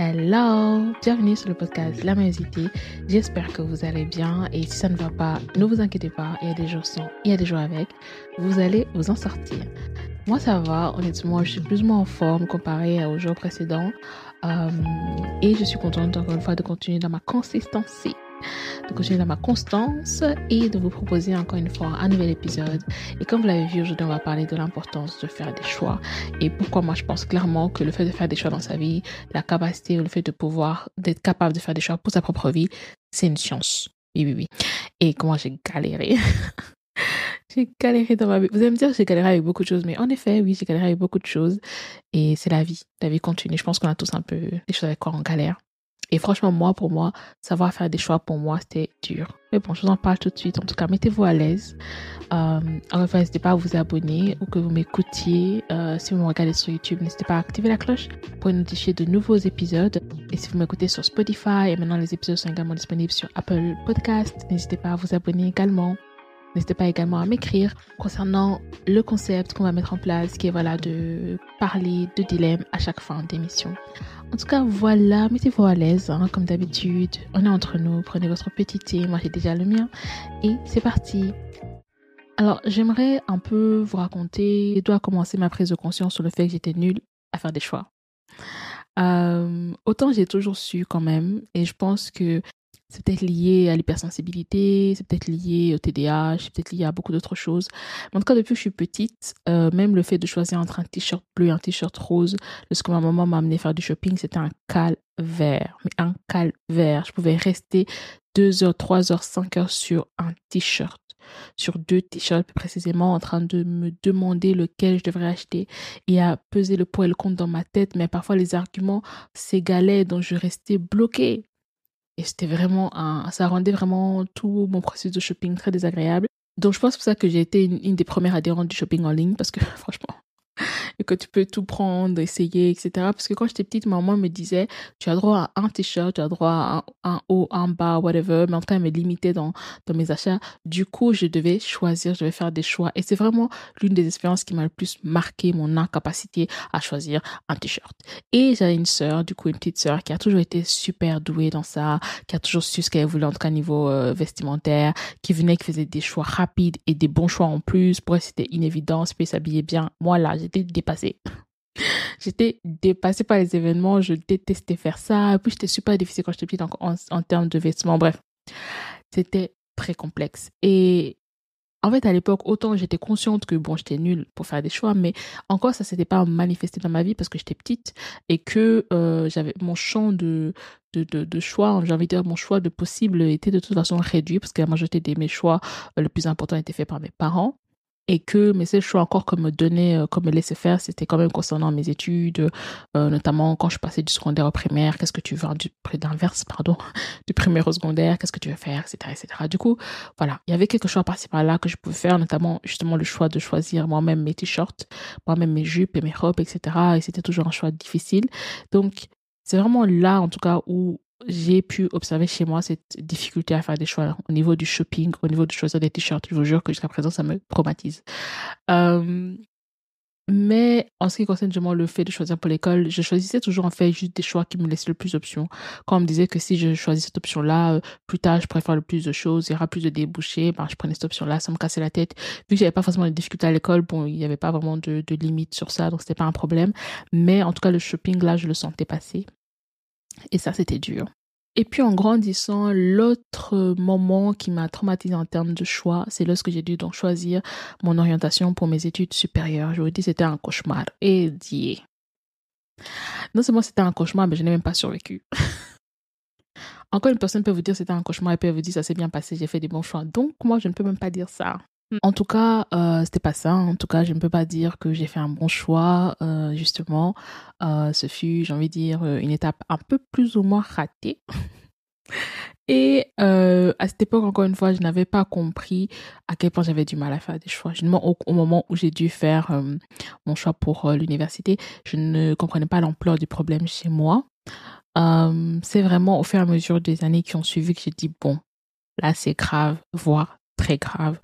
Hello, bienvenue sur le podcast La Maïsité. J'espère que vous allez bien et si ça ne va pas, ne vous inquiétez pas, il y a des jours sans, il y a des jours avec. Vous allez vous en sortir. Moi ça va, honnêtement, je suis plus ou moins en forme comparé aux jours précédents euh, et je suis contente encore une fois de continuer dans ma consistency de continuer dans ma constance et de vous proposer encore une fois un nouvel épisode. Et comme vous l'avez vu, aujourd'hui, on va parler de l'importance de faire des choix et pourquoi moi je pense clairement que le fait de faire des choix dans sa vie, la capacité ou le fait de pouvoir, d'être capable de faire des choix pour sa propre vie, c'est une science. Oui, oui, oui. Et comment j'ai galéré. j'ai galéré dans ma vie. Vous allez me dire j'ai galéré avec beaucoup de choses, mais en effet, oui, j'ai galéré avec beaucoup de choses. Et c'est la vie. La vie continue. Je pense qu'on a tous un peu des choses avec quoi on galère. Et franchement, moi, pour moi, savoir faire des choix, pour moi, c'était dur. Mais bon, je vous en parle tout de suite. En tout cas, mettez-vous à l'aise. Euh, enfin, n'hésitez pas à vous abonner ou que vous m'écoutiez. Euh, si vous me regardez sur YouTube, n'hésitez pas à activer la cloche pour notifier de nouveaux épisodes. Et si vous m'écoutez sur Spotify, et maintenant les épisodes sont également disponibles sur Apple Podcast, n'hésitez pas à vous abonner également. N'hésitez pas également à m'écrire concernant le concept qu'on va mettre en place, qui est voilà de parler de dilemmes à chaque fin d'émission. En tout cas, voilà, mettez-vous à l'aise, hein, comme d'habitude. On est entre nous, prenez votre petit thé, moi j'ai déjà le mien, et c'est parti. Alors, j'aimerais un peu vous raconter, je dois commencer ma prise de conscience sur le fait que j'étais nulle à faire des choix. Euh, autant j'ai toujours su quand même, et je pense que c'est peut-être lié à l'hypersensibilité, c'est peut-être lié au TDAH, c'est peut-être lié à beaucoup d'autres choses. Mais en tout cas, depuis que je suis petite, euh, même le fait de choisir entre un t-shirt bleu et un t-shirt rose, lorsque ma maman m'a amené faire du shopping, c'était un calvaire. Mais un calvaire. Je pouvais rester 2 heures, 3 heures, 5 heures sur un t-shirt sur deux t-shirts précisément en train de me demander lequel je devrais acheter et à peser le pour et le contre dans ma tête mais parfois les arguments s'égalaient donc je restais bloquée et c'était vraiment un, ça rendait vraiment tout mon processus de shopping très désagréable. Donc je pense pour ça que j'ai été une, des premières adhérentes du shopping en ligne parce que franchement, que tu peux tout prendre, essayer, etc. Parce que quand j'étais petite, maman me disait, tu as droit à un t-shirt, tu as droit à un, un, haut, un bas, whatever. Mais en tout cas, elle me limitait dans, dans mes achats. Du coup, je devais choisir, je devais faire des choix. Et c'est vraiment l'une des expériences qui m'a le plus marqué mon incapacité à choisir un t-shirt. Et j'avais une sœur, du coup, une petite sœur qui a toujours été super douée dans ça, qui a toujours su ce qu'elle voulait, en tout cas, niveau euh, vestimentaire, qui venait, qui faisait des choix rapides et des bons choix en plus. Pour elle, c'était une évidence, puis s'habiller bien. Moi, là, j'étais dépassée. J'étais dépassée par les événements, je détestais faire ça. Et puis j'étais super difficile quand j'étais petite en, en, termes de vêtements. Bref, c'était très complexe. Et en fait, à l'époque, autant j'étais consciente que bon, j'étais nulle pour faire des choix, mais encore ça s'était pas manifesté dans ma vie parce que j'étais petite et que euh, j'avais mon champ de choix, j'ai envie de dire mon choix de possible était de toute façon réduit parce que la majorité de mes choix, euh, le plus important était fait par mes parents et que mes seuls choix encore comme me donner, euh, comme me laisser faire, c'était quand même concernant mes études, euh, notamment quand je passais du secondaire au primaire, qu'est-ce que tu veux, du, d'inverse, pardon, du primaire au secondaire, qu'est-ce que tu veux faire, etc., etc. Du coup, voilà, il y avait quelque chose par-ci par-là que je pouvais faire, notamment justement le choix de choisir moi-même mes t-shirts, moi-même mes jupes et mes robes, etc. Et c'était toujours un choix difficile. Donc, c'est vraiment là, en tout cas, où j'ai pu observer chez moi cette difficulté à faire des choix au niveau du shopping, au niveau de choisir des t-shirts. Je vous jure que jusqu'à présent, ça me traumatise. Euh, mais en ce qui concerne justement le fait de choisir pour l'école, je choisissais toujours en fait juste des choix qui me laissaient le plus d'options. Quand on me disait que si je choisis cette option-là, euh, plus tard je préfère le plus de choses, il y aura plus de débouchés, ben, je prenais cette option-là, ça me cassait la tête. Vu que j'avais pas forcément de difficultés à l'école, bon, il n'y avait pas vraiment de, de limite sur ça, donc c'était pas un problème. Mais en tout cas, le shopping là, je le sentais passer. Et ça, c'était dur. Et puis en grandissant, l'autre moment qui m'a traumatisé en termes de choix, c'est lorsque j'ai dû donc choisir mon orientation pour mes études supérieures. Je vous dis, c'était un cauchemar. Et dit. Non seulement c'était un cauchemar, mais je n'ai même pas survécu. Encore une personne peut vous dire c'était un cauchemar et peut vous dire ça s'est bien passé, j'ai fait des bons choix. Donc moi, je ne peux même pas dire ça. En tout cas, euh, c'était pas ça. En tout cas, je ne peux pas dire que j'ai fait un bon choix. Euh, justement, euh, ce fut, j'ai envie de dire, une étape un peu plus ou moins ratée. Et euh, à cette époque, encore une fois, je n'avais pas compris à quel point j'avais du mal à faire des choix. Au, au moment où j'ai dû faire euh, mon choix pour euh, l'université, je ne comprenais pas l'ampleur du problème chez moi. Euh, c'est vraiment au fur et à mesure des années qui ont suivi que j'ai dit, bon, là c'est grave, voire très grave.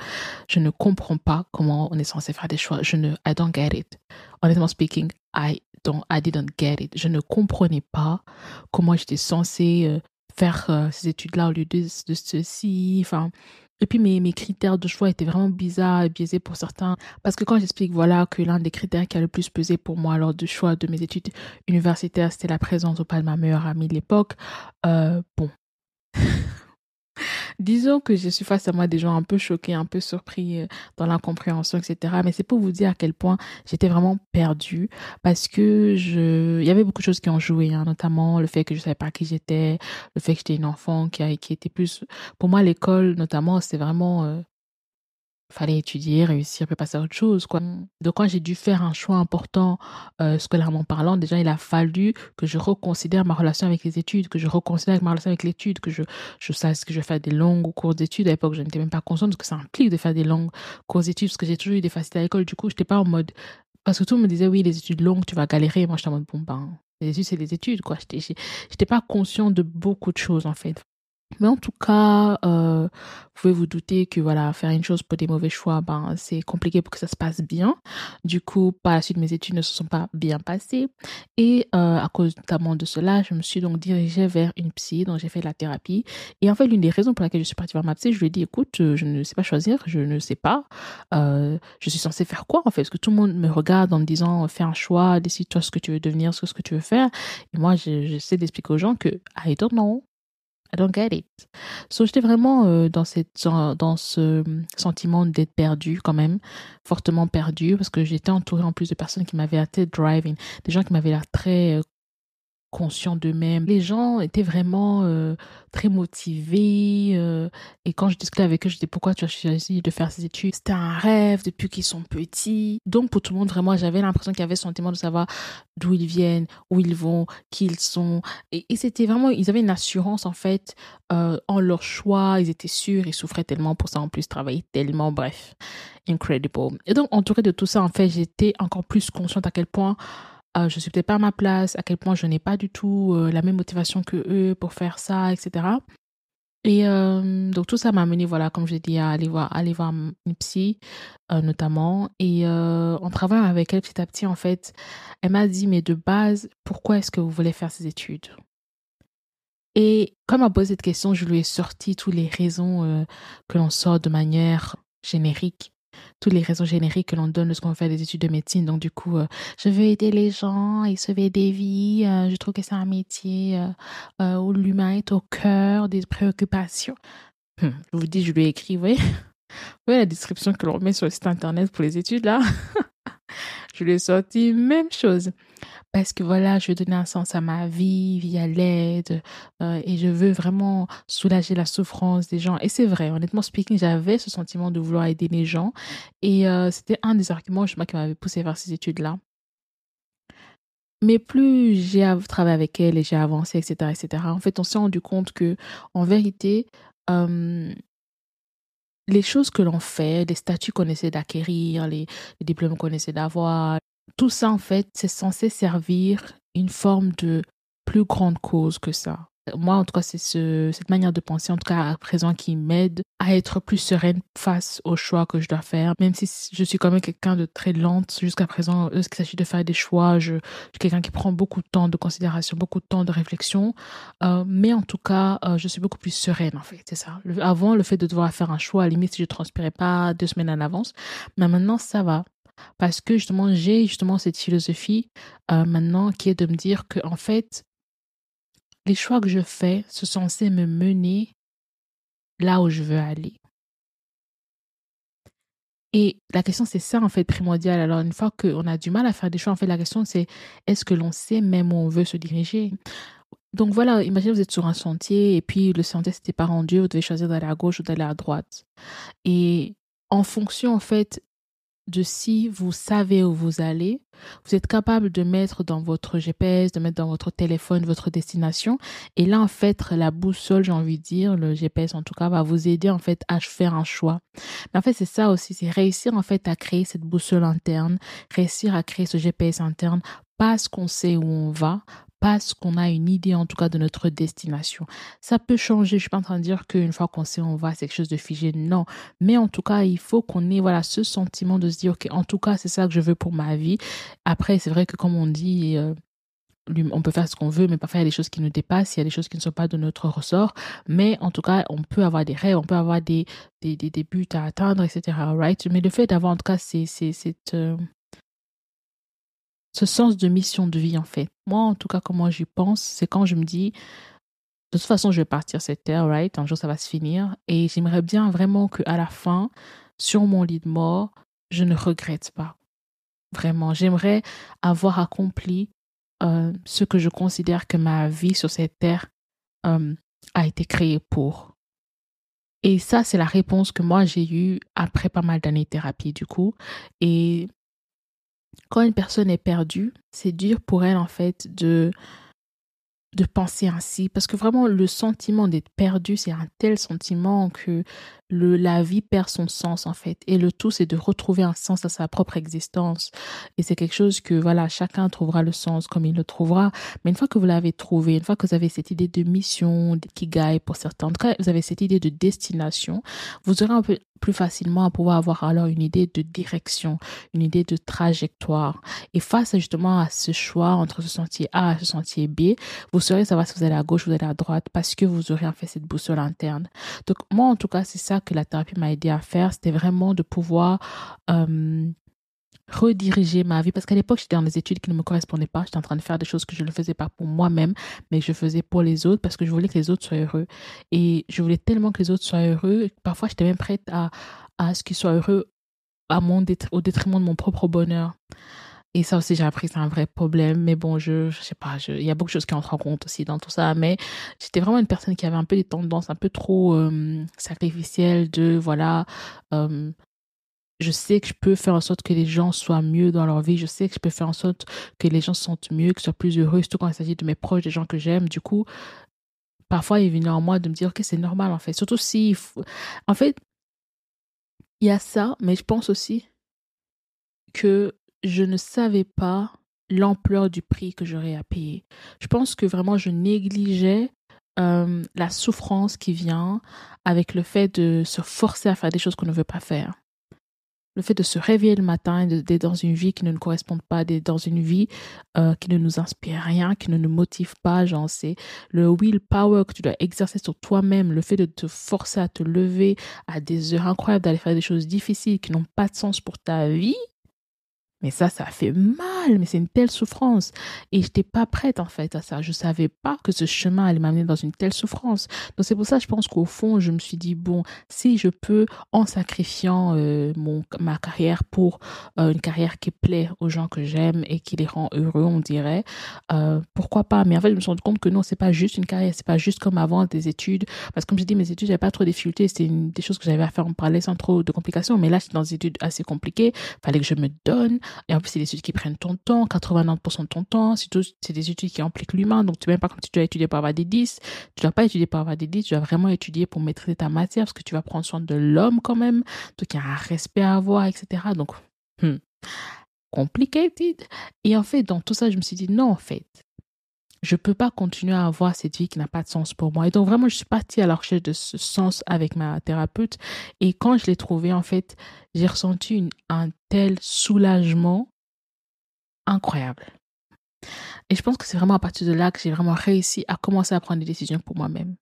Je ne comprends pas comment on est censé faire des choix. Je ne, I don't get it. Honnêtement speaking, I don't, I didn't get it. Je ne comprenais pas comment j'étais censée euh, faire euh, ces études-là au lieu de, de ceci. Enfin, et puis mes, mes critères de choix étaient vraiment bizarres et biaisés pour certains. Parce que quand j'explique voilà que l'un des critères qui a le plus pesé pour moi lors du choix de mes études universitaires, c'était la présence au pas de ma meilleure amie de l'époque, euh, bon, Disons que je suis face à moi des gens un peu choqués, un peu surpris euh, dans l'incompréhension, etc. Mais c'est pour vous dire à quel point j'étais vraiment perdue parce que je, il y avait beaucoup de choses qui ont joué, hein, notamment le fait que je savais pas qui j'étais, le fait que j'étais une enfant qui, a, qui était plus, pour moi l'école notamment, c'est vraiment euh, fallait étudier, réussir, puis passer à autre chose. Quoi. Donc quand j'ai dû faire un choix important euh, scolairement parlant, déjà il a fallu que je reconsidère ma relation avec les études, que je reconsidère ma relation avec l'étude, que je, je sache que je fais des longues cours d'études. À l'époque, je n'étais même pas consciente de ce que ça implique de faire des longues cours d'études, parce que j'ai toujours eu des facilités à l'école. Du coup, je n'étais pas en mode... Parce que tout le monde me disait, oui, les études longues, tu vas galérer. Moi, j'étais en mode, bon, ben, les études, c'est les études, quoi. Je n'étais pas conscient de beaucoup de choses, en fait. Mais en tout cas, euh, vous pouvez vous douter que voilà, faire une chose pour des mauvais choix, ben, c'est compliqué pour que ça se passe bien. Du coup, par la suite, mes études ne se sont pas bien passées. Et euh, à cause notamment de cela, je me suis donc dirigée vers une psy, donc j'ai fait de la thérapie. Et en fait, l'une des raisons pour laquelle je suis partie vers ma psy, je lui ai dit, écoute, euh, je ne sais pas choisir, je ne sais pas. Je suis censée faire quoi en fait? Parce que tout le monde me regarde en me disant, fais un choix, décide-toi ce que tu veux devenir, ce que tu veux faire. Et moi, j'essaie d'expliquer aux gens que I don't know. I don't get it. So, j'étais vraiment euh, dans, ce sentiment d'être perdu quand même, fortement perdu, parce que j'étais entourée en plus de personnes qui m'avaient été driving, des gens qui m'avaient l'air très euh, conscients d'eux-mêmes. Les gens étaient vraiment euh, très motivés. Euh, et quand je discutais avec eux, je disais pourquoi tu as choisi de faire ces études? C'était un rêve depuis qu'ils sont petits. Donc pour tout le monde, vraiment, j'avais l'impression qu'il y avait ce sentiment de savoir d'où ils viennent, où ils vont, qui ils sont. Et, c'était vraiment, ils avaient une assurance en fait euh, en leur choix. Ils étaient sûrs, ils souffraient tellement pour ça en plus, travaillaient tellement, bref, incredible. Et donc entouré de tout ça, en fait, j'étais encore plus consciente à quel point euh, je suis peut-être pas à ma place, à quel point je n'ai pas du tout euh, la même motivation que eux pour faire ça, etc. Et euh, donc tout ça m'a amené, voilà, comme je dit, à aller voir, aller voir une psy, notamment. Et en travaillant avec elle petit à petit, en fait, elle m'a dit, mais de base, pourquoi est-ce que vous voulez faire ces études? Et comme elle m'a posé cette question, je lui ai sorti toutes les raisons que l'on sort de manière générique toutes les raisons génériques que l'on donne lorsqu'on fait des études de médecine. Donc, du coup, euh, je veux aider les gens et sauver des vies. Euh, je trouve que c'est un métier euh, où l'humain est au cœur des préoccupations. Hum, je vous dis, je lui ai écrit, oui. Oui, la description que l'on met sur le site internet pour les études, là? je lui ai sorti même chose parce que voilà, je veux donner un sens à ma vie via l'aide euh, et je veux vraiment soulager la souffrance des gens. Et c'est vrai, honnêtement speaking, j'avais ce sentiment de vouloir aider les gens et euh, c'était un des arguments justement qui m'avait poussé vers ces études-là. Mais plus j'ai travaillé avec elle et j'ai avancé, etc., etc., en fait, on s'est rendu compte que, en vérité, les choses que l'on fait, les statuts qu'on essaie d'acquérir, les, les diplômes qu'on essaie d'avoir, tout ça, en fait, c'est censé servir une forme de plus grande cause que ça. Moi, en tout cas, c'est ce, cette manière de penser, en tout cas à présent, qui m'aide à être plus sereine face aux choix que je dois faire. Même si je suis quand même quelqu'un de très lente jusqu'à présent, lorsqu'il s'agit de faire des choix, je, suis quelqu'un qui prend beaucoup de temps de considération, beaucoup de temps de réflexion. Euh, mais en tout cas, euh, je suis beaucoup plus sereine, en fait, c'est ça. avant, le fait de devoir faire un choix, à la limite, je transpirais pas deux semaines en avance. Mais maintenant, ça va parce que justement j'ai justement cette philosophie euh, maintenant qui est de me dire que en fait les choix que je fais sont censés me mener là où je veux aller. Et la question, c'est ça, en fait, primordial. Alors, une fois qu'on a du mal à faire des choix, en fait, la question, c'est est-ce que l'on sait même où on veut se diriger? Donc, voilà, imaginez, vous êtes sur un sentier et puis le sentier s'était pas rendu, vous devez choisir d'aller à gauche ou d'aller à droite. Et en fonction, en fait, de si vous savez où vous allez, vous êtes capable de mettre dans votre GPS, de mettre dans votre téléphone votre destination. Et là, en fait, la boussole, j'ai envie de dire, le GPS en tout cas, va vous aider en fait à faire un choix. Mais en fait, c'est ça aussi, c'est réussir en fait à créer cette boussole interne, réussir à créer ce GPS interne parce qu'on sait où on va, parce qu'on a une idée en tout cas de notre destination. Ça peut changer, je suis pas en train de dire qu'une fois qu'on sait on va, c'est quelque chose de figé, non. Mais en tout cas, il faut qu'on ait voilà ce sentiment de se dire, ok, en tout cas, c'est ça que je veux pour ma vie. Après, c'est vrai que comme on dit, euh, on peut faire ce qu'on veut, mais parfois il y a des choses qui nous dépassent, il y a des choses qui ne sont pas de notre ressort. Mais en tout cas, on peut avoir des rêves, on peut avoir des, des, des, buts à atteindre, etc. Right? Mais le fait d'avoir en tout cas c'est, c'est, euh, ce sens de mission de vie, en fait. Moi, en tout cas, comment j'y pense, c'est quand je me dis, de toute façon, je vais partir cette terre, right? Un jour, ça va se finir. Et j'aimerais bien vraiment qu'à la fin, sur mon lit de mort, je ne regrette pas. Vraiment, j'aimerais avoir accompli euh, ce que je considère que ma vie sur cette terre euh, a été créée pour. Et ça, c'est la réponse que moi j'ai eue après pas mal d'années de thérapie, du coup. Et quand une personne est perdue, c'est dur pour elle en fait de de penser ainsi. Parce que vraiment le sentiment d'être perdu c'est un tel sentiment que la vie perd son sens en fait et le tout c'est de retrouver un sens à sa propre existence et c'est quelque chose que voilà chacun trouvera le sens comme il le trouvera mais une fois que vous l'avez trouvé une fois que vous avez cette idée de mission qui gagne pour certains en tout cas vous avez cette idée de destination vous aurez un peu plus facilement à pouvoir avoir alors une idée de direction, une idée de trajectoire. Et face justement à ce choix entre ce sentier A et ce sentier B, vous saurez savoir si vous allez à gauche ou vous à droite parce que vous aurez en fait cette boussole interne. Donc moi en tout cas c'est ça que la thérapie m'a aidé à faire, c'était vraiment de pouvoir euh, rediriger ma vie. Parce qu'à l'époque j'étais dans des études qui ne me correspondaient pas. J'étais en train de faire des choses que je ne faisais pas pour moi-même mais que je faisais pour les autres parce que je voulais que les autres soient heureux. Et je voulais tellement que les autres soient heureux. Parfois j'étais même prête à, à ce qu'ils soient heureux à mon au détriment de mon propre bonheur et ça aussi, j'ai appris, c'est un vrai problème. Mais bon, je, je sais pas, il y a beaucoup de choses qui entrent en compte aussi dans tout ça. Mais j'étais vraiment une personne qui avait un peu des tendances un peu trop euh, sacrificielles de, voilà, euh, je sais que je peux faire en sorte que les gens soient mieux dans leur vie. Je sais que je peux faire en sorte que les gens se sentent mieux, qu'ils soient plus heureux, surtout quand il s'agit de mes proches, des gens que j'aime. Du coup, parfois, il vient en moi de me dire que c'est normal, en fait. Surtout si. En fait, il y a ça, mais je pense aussi que je ne savais pas l'ampleur du prix que j'aurais à payer. Je pense que vraiment, je négligeais la souffrance qui vient avec le fait de se forcer à faire des choses qu'on ne veut pas faire le fait de se réveiller le matin et d'être dans une vie qui ne nous correspond pas, d'être dans une vie qui ne nous inspire rien, qui ne nous motive pas, genre c'est le willpower que tu dois exercer sur toi-même, le fait de te forcer à te lever à des heures incroyables, d'aller faire des choses difficiles qui n'ont pas de sens pour ta vie, mais ça, ça fait mal, mais c'est une telle souffrance. Et je n'étais pas prête en fait à ça. Je ne savais pas que ce chemin allait m'amener dans une telle souffrance. Donc c'est pour ça, je pense qu'au fond, je me suis dit, bon, si je peux, en sacrifiant euh, mon, ma carrière pour euh, une carrière qui plaît aux gens que j'aime et qui les rend heureux, on dirait, euh, pourquoi pas? Mais en fait, je me suis rendu compte que non, c'est pas juste une carrière, c'est pas juste comme avant des études. Parce que comme j'ai dit, mes études, j'avais pas trop de difficultés. C'était des choses que j'avais à faire en parallèle sans trop de complications. Mais là, j'étais dans des études assez compliquées. Fallait que je me donne. Et en plus, c'est des études qui prennent ton temps, 89% de ton temps. C'est des études qui impliquent l'humain. Donc, tu même pas comme si tu dois étudier pour avoir des 10. Tu dois pas étudier pour avoir des 10. Tu dois vraiment étudier pour maîtriser ta matière parce que tu vas prendre soin de l'homme quand même. Donc, il y a un respect à avoir, etc. Donc, hmm, complicated. Et en fait, dans tout ça, je me suis dit, non, en fait, je peux pas continuer à avoir cette vie qui n'a pas de sens pour moi. Et donc vraiment, je suis partie à la recherche de ce sens avec ma thérapeute. Et quand je l'ai trouvé, en fait, j'ai ressenti un tel soulagement incroyable. Et je pense que c'est vraiment à partir de là que j'ai vraiment réussi à commencer à prendre des décisions pour moi-même,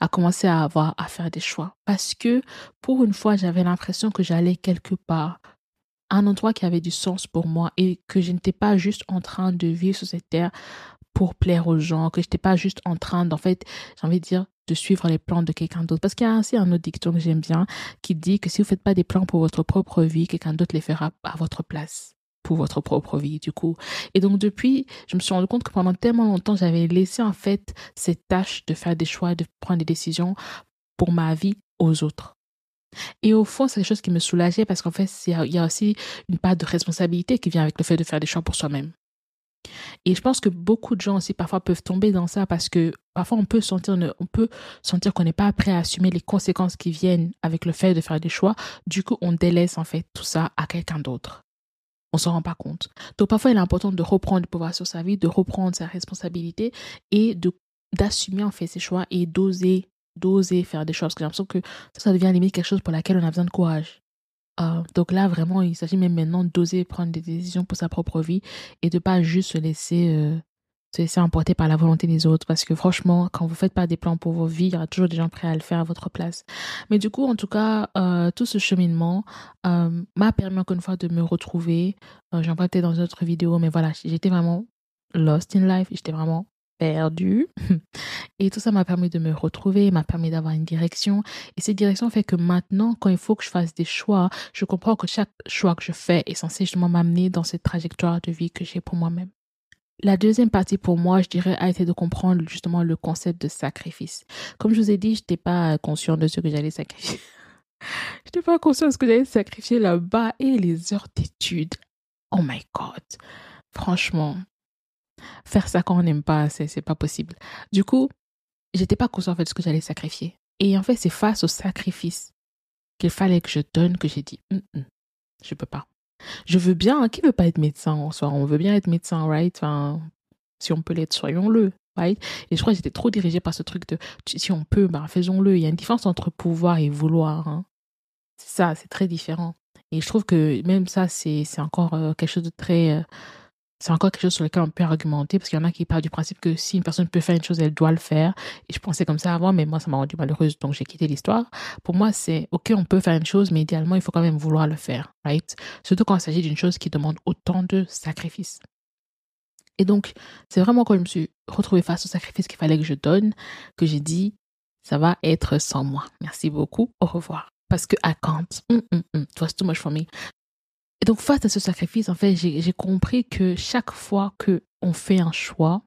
à commencer à avoir à faire des choix. Parce que pour une fois, j'avais l'impression que j'allais quelque part, un endroit qui avait du sens pour moi et que je n'étais pas juste en train de vivre sur cette terre pour plaire aux gens, que je n'étais pas juste en train d'en fait, j'ai envie de dire, de suivre les plans de quelqu'un d'autre. Parce qu'il y a aussi un autre dicton que j'aime bien qui dit que si vous ne faites pas des plans pour votre propre vie, quelqu'un d'autre les fera à votre place pour votre propre vie du coup. Et donc depuis, je me suis rendu compte que pendant tellement longtemps, j'avais laissé en fait cette tâche de faire des choix, de prendre des décisions pour ma vie aux autres. Et au fond, c'est quelque chose qui me soulageait parce qu'en fait, il y a aussi une part de responsabilité qui vient avec le fait de faire des choix pour soi-même. Et je pense que beaucoup de gens aussi parfois peuvent tomber dans ça parce que parfois on peut sentir, qu'on n'est pas prêt à assumer les conséquences qui viennent avec le fait de faire des choix. Du coup, on délaisse en fait tout ça à quelqu'un d'autre. on s'en rend pas compte. Donc parfois, il est important de reprendre le pouvoir sur sa vie, de reprendre sa responsabilité et d'assumer en fait ses choix et d'oser d'oser faire des choses. J'ai l'impression que ça, ça devient limite quelque chose pour laquelle on a besoin de courage. Euh, donc là, vraiment, il s'agit même maintenant d'oser prendre des décisions pour sa propre vie et de pas juste se laisser euh, se laisser emporter par la volonté des autres parce que franchement, quand vous faites pas des plans pour vos vies, il y aura toujours des gens prêts à le faire à votre place. Mais du coup, en tout cas, euh, tout ce cheminement euh, m'a permis encore une fois de me retrouver. J'en parle peut-être dans une autre vidéo, mais voilà, j'étais vraiment lost in life, j'étais vraiment perdue. Et tout ça m'a permis de me retrouver, m'a permis d'avoir une direction. Et cette direction fait que maintenant, quand il faut que je fasse des choix, je comprends que chaque choix que je fais est censé justement m'amener dans cette trajectoire de vie que j'ai pour moi-même. La deuxième partie pour moi, je dirais, a été de comprendre justement le concept de sacrifice. Comme je vous ai dit, je n'étais pas conscient de ce que j'allais sacrifier. je n'étais pas conscient de ce que j'allais sacrifier là-bas et les heures d'études. Oh my God. Franchement, faire ça quand on n'aime pas, c'est, pas possible. Du coup, j'étais pas conscient de ce que j'allais sacrifier. Et en fait, c'est face au sacrifice qu'il fallait que je donne que j'ai dit, mm, mm, je peux pas. Je veux bien, qui veut pas être médecin en soi? On veut bien être médecin, right? Enfin, Si on peut l'être, soyons-le, right Et je crois que j'étais trop dirigée par ce truc de si on peut, ben faisons-le. Il y a une différence entre pouvoir et vouloir. Hein. C'est ça, c'est très différent. Et je trouve que même ça, c'est encore euh, quelque chose de très. C'est encore quelque chose sur lequel on peut argumenter parce qu'il y en a qui partent du principe que si une personne peut faire une chose, elle doit le faire. Et je pensais comme ça avant, mais moi, ça m'a rendu malheureuse, donc j'ai quitté l'histoire. Pour moi, c'est OK, on peut faire une chose, mais idéalement, il faut quand même vouloir le faire, right? Surtout quand il s'agit d'une chose qui demande autant de sacrifices. Et donc, c'est vraiment quand je me suis retrouvée face au sacrifice qu'il fallait que je donne que j'ai dit, ça va être sans moi. Merci beaucoup. Au revoir. Parce que I can't. Mm, mm, mm. It was too much for me. Et donc, face à ce sacrifice, en fait, j'ai compris que chaque fois que on fait un choix,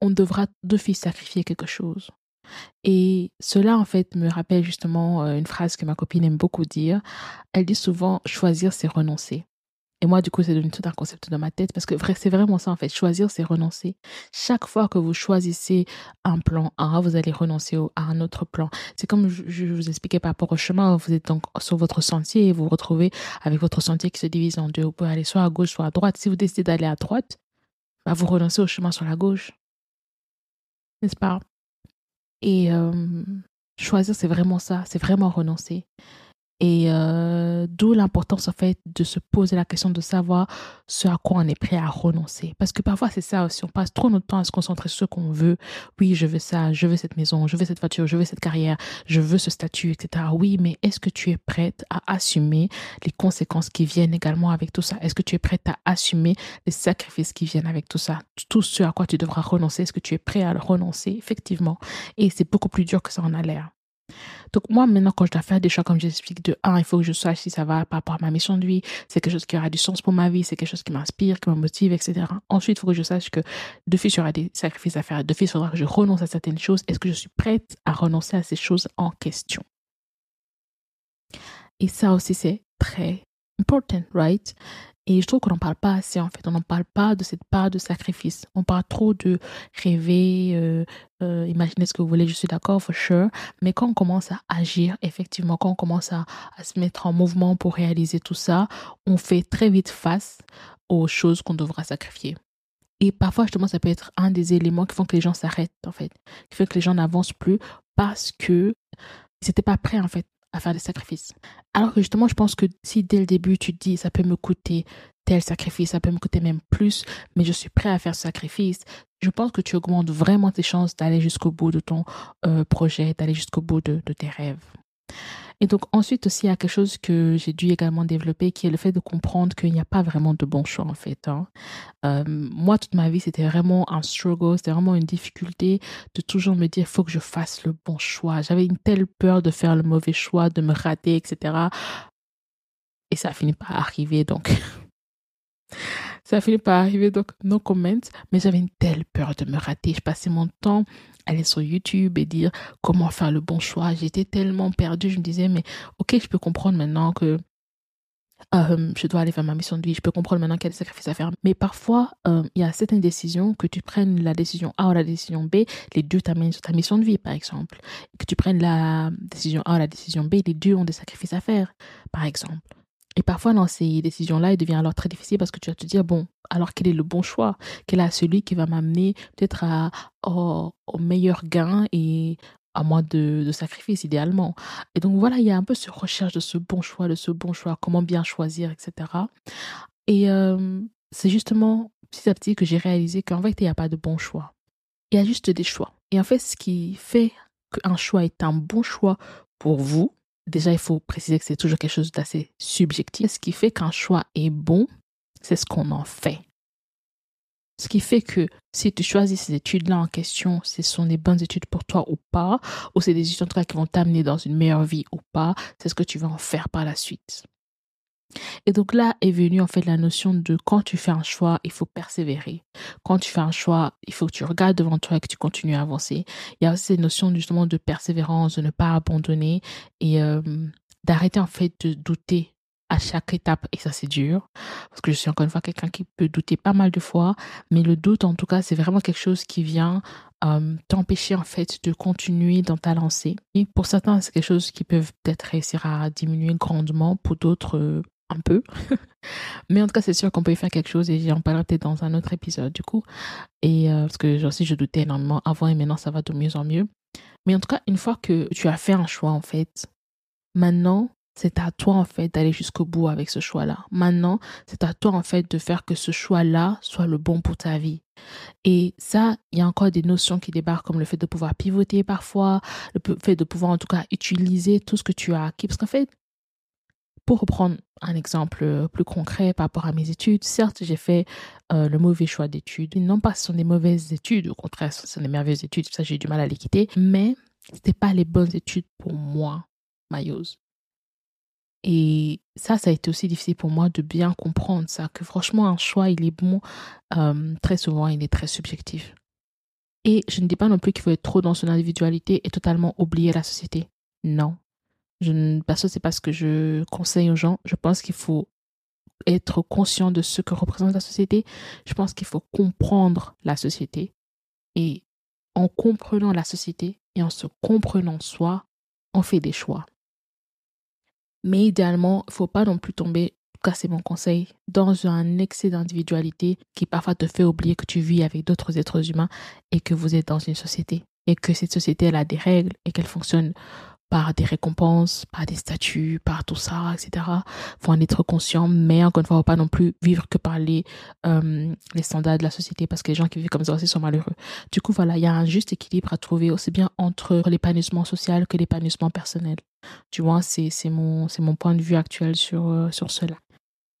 on devra d'office sacrifier quelque chose. Et cela, en fait, me rappelle justement euh, une phrase que ma copine aime beaucoup dire. Elle dit souvent, choisir, c'est renoncer. Et moi, du coup, c'est devenu tout un concept dans ma tête parce que c'est vraiment ça, en fait. Choisir, c'est renoncer. Chaque fois que vous choisissez un plan A, vous allez renoncer à un autre plan. C'est comme je, vous expliquais par rapport au chemin. Vous êtes donc sur votre sentier et vous vous retrouvez avec votre sentier qui se divise en deux. Vous pouvez aller soit à gauche, soit à droite. Si vous décidez d'aller à droite, bah, vous renoncez au chemin sur la gauche. N'est-ce pas? Et euh, choisir, c'est vraiment ça. C'est vraiment renoncer. Et euh, d'où l'importance en fait de se poser la question de savoir ce à quoi on est prêt à renoncer. Parce que parfois c'est ça aussi, on passe trop notre temps à se concentrer sur ce qu'on veut. Oui, je veux ça, je veux cette maison, je veux cette voiture, je veux cette carrière, je veux ce statut, etc. Oui, mais est-ce que tu es prête à assumer les conséquences qui viennent également avec tout ça? Est-ce que tu es prête à assumer les sacrifices qui viennent avec tout ça? Tout ce à quoi tu devras renoncer, est-ce que tu es prêt à renoncer Effectivement? Et c'est beaucoup plus dur que ça en a l'air. Donc moi, maintenant, quand je dois faire des choix, comme j'explique, de un, il faut que je sache si ça va par rapport à ma mission de vie, c'est quelque chose qui aura du sens pour ma vie, c'est quelque chose qui m'inspire, qui me motive, etc. Ensuite, il faut que je sache que de il y aura des sacrifices à faire. De il faudra que je renonce à certaines choses. Est-ce que je suis prête à renoncer à ces choses en question? Et ça aussi, c'est très important, right? Et je trouve qu'on n'en parle pas assez, en fait. On n'en parle pas de cette part de sacrifice. On parle trop de rêver, euh, euh, imaginer ce que vous voulez, je suis d'accord, for sure. Mais quand on commence à agir, effectivement, quand on commence à, se mettre en mouvement pour réaliser tout ça, on fait très vite face aux choses qu'on devra sacrifier. Et parfois, justement, ça peut être un des éléments qui font que les gens s'arrêtent, en fait, qui fait que les gens n'avancent plus parce que ils n'étaient pas prêts, en fait, à faire des sacrifices. Alors que justement, je pense que si dès le début tu dis ça peut me coûter tel sacrifice, ça peut me coûter même plus, mais je suis prêt à faire ce sacrifice, je pense que tu augmentes vraiment tes chances d'aller jusqu'au bout de ton euh, projet, d'aller jusqu'au bout de tes rêves. Et donc ensuite aussi, il y a quelque chose que j'ai dû également développer, qui est le fait de comprendre qu'il n'y a pas vraiment de bon choix en fait. Hein. Euh, moi, toute ma vie, c'était vraiment un struggle, c'était vraiment une difficulté de toujours me dire, faut que je fasse le bon choix. J'avais une telle peur de faire le mauvais choix, de me rater, etc. Et ça a fini par arriver, donc ça a fini par arriver, donc no comment. Mais j'avais une telle peur de me rater. Je passais mon temps à aller sur YouTube et dire comment faire le bon choix. J'étais tellement perdue. Je me disais, mais ok, je peux comprendre maintenant que euh, je dois aller faire ma mission de vie. Je peux comprendre maintenant des sacrifices à faire. Mais parfois, euh, il y a certaines décisions que tu prennes la décision A ou la décision B, les deux t'amènent sur ta mission de vie, par exemple. Que tu prennes la décision A ou la décision B, les deux ont des sacrifices à faire, par exemple. Et parfois, dans ces décisions-là, il devient alors très difficile parce que tu vas te dire, bon, alors quel est le bon choix? Quel est celui qui va m'amener peut-être à, au, meilleur gain et à moins de, sacrifices, idéalement. Et donc voilà, il y a un peu cette recherche de ce bon choix, de ce bon choix, comment bien choisir, etc. Et euh, c'est justement petit à petit que j'ai réalisé qu'en fait, il n'y a pas de bon choix. Il y a juste des choix. Et en fait, ce qui fait qu'un choix est un bon choix pour vous, déjà, il faut préciser que c'est toujours quelque chose d'assez subjectif. Ce qui fait qu'un choix est bon, c'est ce qu'on en fait. Ce qui fait que si tu choisis ces études-là en question, ce sont des bonnes études pour toi ou pas, ou c'est des études en qui vont t'amener dans une meilleure vie ou pas, c'est ce que tu vas en faire par la suite. Et donc là est venue en fait la notion de quand tu fais un choix, il faut persévérer. Quand tu fais un choix, il faut que tu regardes devant toi et que tu continues à avancer. Il y a aussi cette notion justement de persévérance, de ne pas abandonner et euh, d'arrêter en fait de douter à chaque étape et ça c'est dur parce que je suis encore une fois quelqu'un qui peut douter pas mal de fois mais le doute en tout cas c'est vraiment quelque chose qui vient euh, t'empêcher en fait de continuer dans ta lancée et pour certains c'est quelque chose qui peut peut-être réussir à diminuer grandement pour d'autres euh, un peu. Mais en tout cas, c'est sûr qu'on peut faire quelque chose et j'en parlerai dans un autre épisode du coup. Et euh, parce que aussi, je doutais énormément avant et maintenant, ça va de mieux en mieux. Mais en tout cas, une fois que tu as fait un choix, en fait, maintenant, c'est à toi, en fait, d'aller jusqu'au bout avec ce choix-là. Maintenant, c'est à toi, en fait, de faire que ce choix-là soit le bon pour ta vie. Et ça, il y a encore des notions qui débarquent comme le fait de pouvoir pivoter parfois, le fait de pouvoir en tout cas utiliser tout ce que tu as acquis. Parce qu'en fait, pour reprendre un exemple euh, plus concret par rapport à mes études, certes, j'ai fait euh, le mauvais choix d'études. Non pas ce sont des mauvaises études, au contraire, ce sont des merveilleuses études, ça j'ai du mal à les quitter, mais ce n'étaient pas les bonnes études pour moi, Mayos. Et ça, ça a été aussi difficile pour moi de bien comprendre ça, que franchement, un choix, il est bon, euh, très souvent, il est très subjectif. Et je ne dis pas non plus qu'il faut être trop dans son individualité et totalement oublier la société. Non, je que c'est pas ce que je conseille aux gens. Je pense qu'il faut être conscient de ce que représente la société. Je pense qu'il faut comprendre la société. Et en comprenant la société et en se comprenant soi, on fait des choix. Mais idéalement, il ne faut pas non plus tomber, en c'est mon conseil, dans un excès d'individualité qui parfois te fait oublier que tu vis avec d'autres êtres humains et que vous êtes dans une société. Et que cette société, elle a des règles et qu'elle fonctionne par des récompenses, par des statuts, par tout ça, etc. Faut en être conscient, mais encore une fois, faut pas non plus vivre que par les, euh, les standards de la société parce que les gens qui vivent comme ça aussi sont malheureux. Du coup, voilà, il y a un juste équilibre à trouver aussi bien entre l'épanouissement social que l'épanouissement personnel. Tu vois, c'est, mon, mon point de vue actuel sur, euh, sur cela.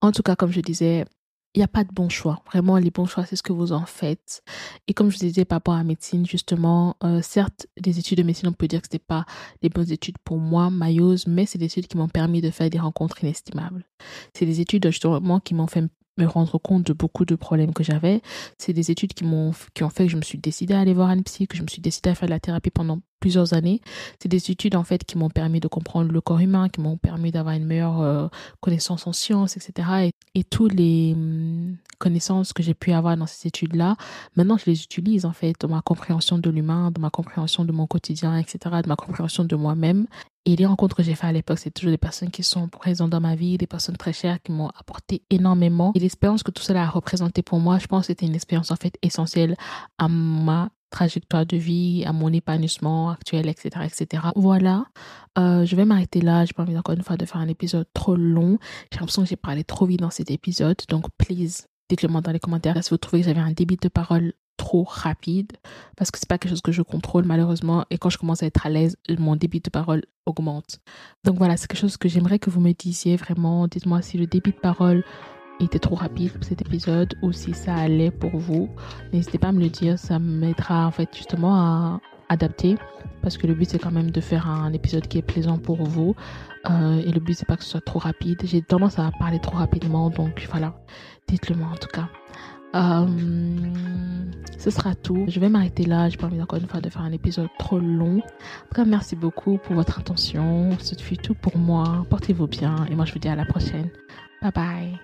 En tout cas, comme je disais, il n'y a pas de bon choix. Vraiment, les bons choix, c'est ce que vous en faites. Et comme je vous disais par rapport à la médecine, justement, euh, certes, des études de médecine, on peut dire que ce pas les bonnes études pour moi, Mayose, mais c'est des études qui m'ont permis de faire des rencontres inestimables. C'est des études, justement, qui m'ont fait me rendre compte de beaucoup de problèmes que j'avais. C'est des études qui m'ont qui ont fait que je me suis décidée à aller voir un psy, que je me suis décidée à faire de la thérapie pendant plusieurs années. C'est des études en fait qui m'ont permis de comprendre le corps humain, qui m'ont permis d'avoir une meilleure euh, connaissance en sciences, etc. Et, et toutes les hum, connaissances que j'ai pu avoir dans ces études-là, maintenant je les utilise en fait dans ma compréhension de l'humain, dans ma compréhension de mon quotidien, etc., de ma compréhension de moi-même. Et les rencontres que j'ai faites à l'époque, c'est toujours des personnes qui sont présentes dans ma vie, des personnes très chères qui m'ont apporté énormément. Et l'expérience que tout cela a représenté pour moi, je pense que c'était une expérience en fait essentielle à ma trajectoire de vie, à mon épanouissement actuel, etc. etc. Voilà, euh, je vais m'arrêter là. J'ai pas envie encore une fois de faire un épisode trop long. J'ai l'impression que j'ai parlé trop vite dans cet épisode. Donc, please, dites-le moi dans les commentaires si vous trouvez que j'avais un débit de parole trop rapide parce que c'est pas quelque chose que je contrôle malheureusement et quand je commence à être à l'aise mon débit de parole augmente. Donc voilà c'est quelque chose que j'aimerais que vous me disiez vraiment. Dites-moi si le débit de parole était trop rapide pour cet épisode ou si ça allait pour vous. N'hésitez pas à me le dire ça m'aidera en fait justement à adapter parce que le but c'est quand même de faire un épisode qui est plaisant pour vous euh, et le but c'est pas que ce soit trop rapide. J'ai tendance à parler trop rapidement donc voilà. Dites-le moi en tout cas ce sera tout. Je vais m'arrêter là. J'ai pas envie encore une fois de faire un épisode trop long. En tout cas, merci beaucoup pour votre attention. Ce fut tout pour moi. Portez-vous bien et moi je vous dis à la prochaine. Bye bye.